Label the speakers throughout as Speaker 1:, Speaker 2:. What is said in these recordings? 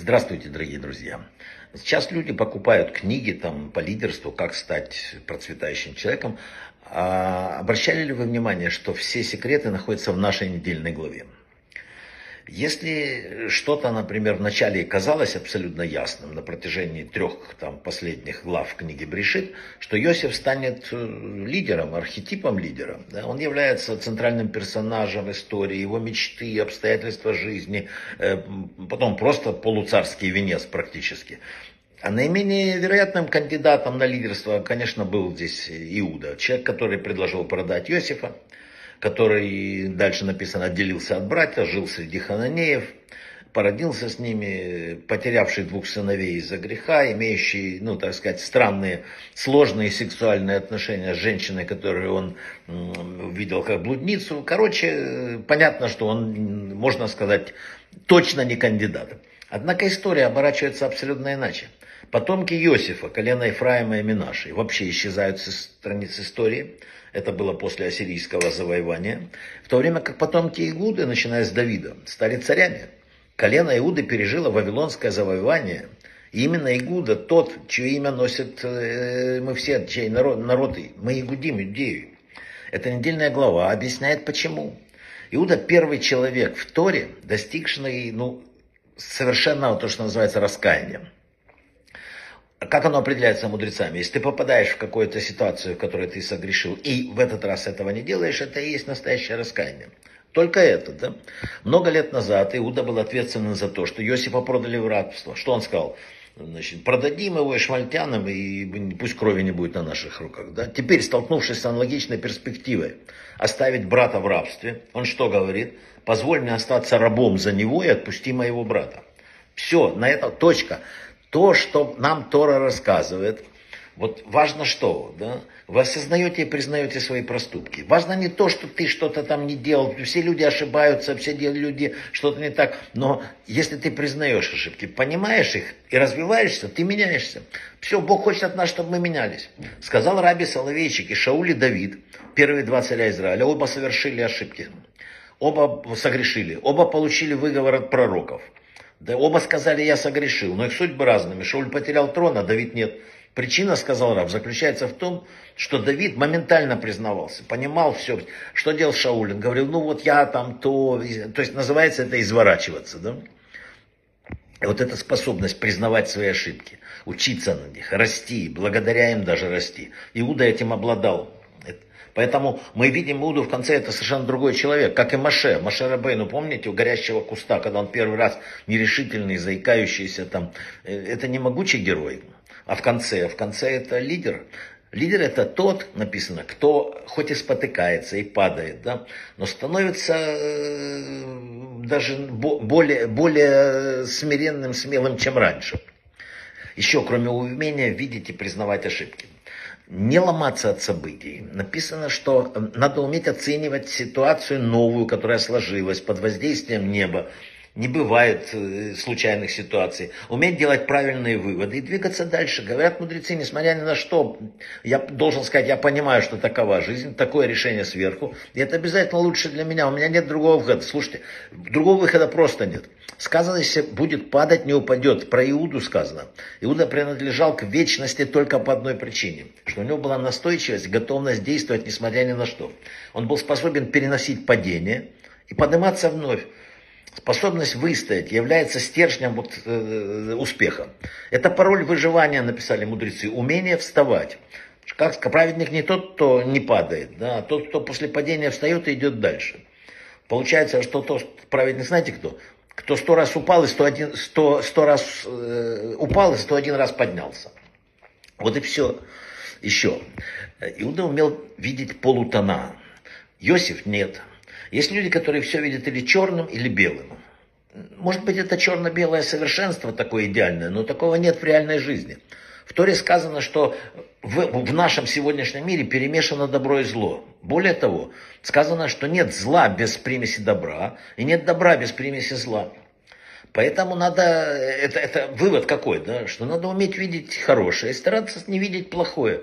Speaker 1: Здравствуйте, дорогие друзья. Сейчас люди покупают книги там, по лидерству, как стать процветающим человеком. А обращали ли вы внимание, что все секреты находятся в нашей недельной главе? Если что-то, например, вначале казалось абсолютно ясным на протяжении трех там, последних глав книги Брешит, что Иосиф станет э, лидером, архетипом лидера. Да? Он является центральным персонажем истории, его мечты, обстоятельства жизни, э, потом просто полуцарский венец практически. А наименее вероятным кандидатом на лидерство, конечно, был здесь Иуда, человек, который предложил продать Иосифа который, дальше написано, отделился от братьев, жил среди хананеев, породился с ними, потерявший двух сыновей из-за греха, имеющий, ну, так сказать, странные, сложные сексуальные отношения с женщиной, которую он видел как блудницу. Короче, понятно, что он, можно сказать, точно не кандидат. Однако история оборачивается абсолютно иначе. Потомки Иосифа, колена Ефраима и Минаши, вообще исчезают со страниц истории. Это было после ассирийского завоевания. В то время как потомки Игуды, начиная с Давида, стали царями. Колено Иуды пережило вавилонское завоевание. И именно Игуда тот, чье имя носит э, мы все, чей народ, народы, мы Игудим, Иудею. Эта недельная глава объясняет почему. Иуда первый человек в Торе, достигший ну, совершенного, то, что называется, раскаянием как оно определяется мудрецами? Если ты попадаешь в какую-то ситуацию, в которой ты согрешил, и в этот раз этого не делаешь, это и есть настоящее раскаяние. Только это, да? Много лет назад Иуда был ответственен за то, что Иосифа продали в рабство. Что он сказал? Значит, продадим его ишмальтянам, и пусть крови не будет на наших руках. Да? Теперь, столкнувшись с аналогичной перспективой, оставить брата в рабстве, он что говорит? Позволь мне остаться рабом за него и отпусти моего брата. Все, на этом точка то, что нам Тора рассказывает, вот важно что, да? Вы осознаете и признаете свои проступки. Важно не то, что ты что-то там не делал. Все люди ошибаются, все люди что-то не так. Но если ты признаешь ошибки, понимаешь их и развиваешься, ты меняешься. Все, Бог хочет от нас, чтобы мы менялись. Сказал Раби Соловейчик и Шауль и Давид, первые два царя Израиля, оба совершили ошибки. Оба согрешили, оба получили выговор от пророков. Да оба сказали, я согрешил, но их судьбы разными. Шауль потерял трон, а Давид нет. Причина, сказал Раб, заключается в том, что Давид моментально признавался, понимал все, что делал Шауль. Говорил, ну вот я там то, то есть называется это изворачиваться, да? Вот эта способность признавать свои ошибки, учиться на них, расти, благодаря им даже расти. Иуда этим обладал. Поэтому мы видим Иуду в конце, это совершенно другой человек, как и Маше. Маше Рабейну, помните, у горящего куста, когда он первый раз нерешительный, заикающийся там, э, это не могучий герой. А в конце, в конце это лидер. Лидер это тот, написано, кто хоть и спотыкается и падает, да, но становится э, даже более, более смиренным, смелым, чем раньше. Еще, кроме умения видеть и признавать ошибки не ломаться от событий. Написано, что э, надо уметь оценивать ситуацию новую, которая сложилась под воздействием неба, не бывает э, случайных ситуаций. Уметь делать правильные выводы и двигаться дальше. Говорят мудрецы, несмотря ни на что, я должен сказать, я понимаю, что такова жизнь, такое решение сверху. И это обязательно лучше для меня. У меня нет другого выхода. Слушайте, другого выхода просто нет. Сказано, если будет падать, не упадет. Про Иуду сказано. Иуда принадлежал к вечности только по одной причине. Что у него была настойчивость, готовность действовать, несмотря ни на что. Он был способен переносить падение и подниматься вновь. Способность выстоять является стержнем вот, э, успеха. Это пароль выживания, написали мудрецы. Умение вставать. Как праведник не тот, кто не падает, да, а тот, кто после падения встает и идет дальше. Получается, что тот праведник, знаете кто? Кто сто раз упал и сто, один, сто, сто раз э, упал и сто один раз поднялся. Вот и все. Еще. Иуда умел видеть полутона. Иосиф нет. Есть люди, которые все видят или черным, или белым. Может быть, это черно-белое совершенство такое идеальное, но такого нет в реальной жизни. В Торе сказано, что в, в нашем сегодняшнем мире перемешано добро и зло. Более того, сказано, что нет зла без примеси добра, и нет добра без примеси зла. Поэтому надо, это, это вывод какой, да, что надо уметь видеть хорошее и стараться не видеть плохое.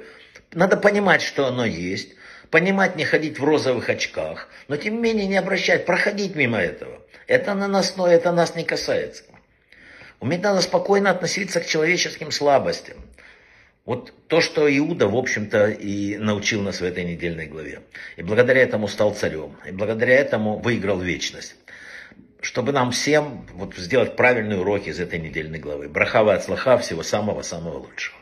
Speaker 1: Надо понимать, что оно есть, понимать, не ходить в розовых очках, но тем не менее не обращать, проходить мимо этого. Это наносное, это нас не касается. Уметь надо спокойно относиться к человеческим слабостям. Вот то, что Иуда, в общем-то, и научил нас в этой недельной главе. И благодаря этому стал царем. И благодаря этому выиграл вечность. Чтобы нам всем вот, сделать правильные уроки из этой недельной главы. Брахава от слаха, всего самого-самого лучшего.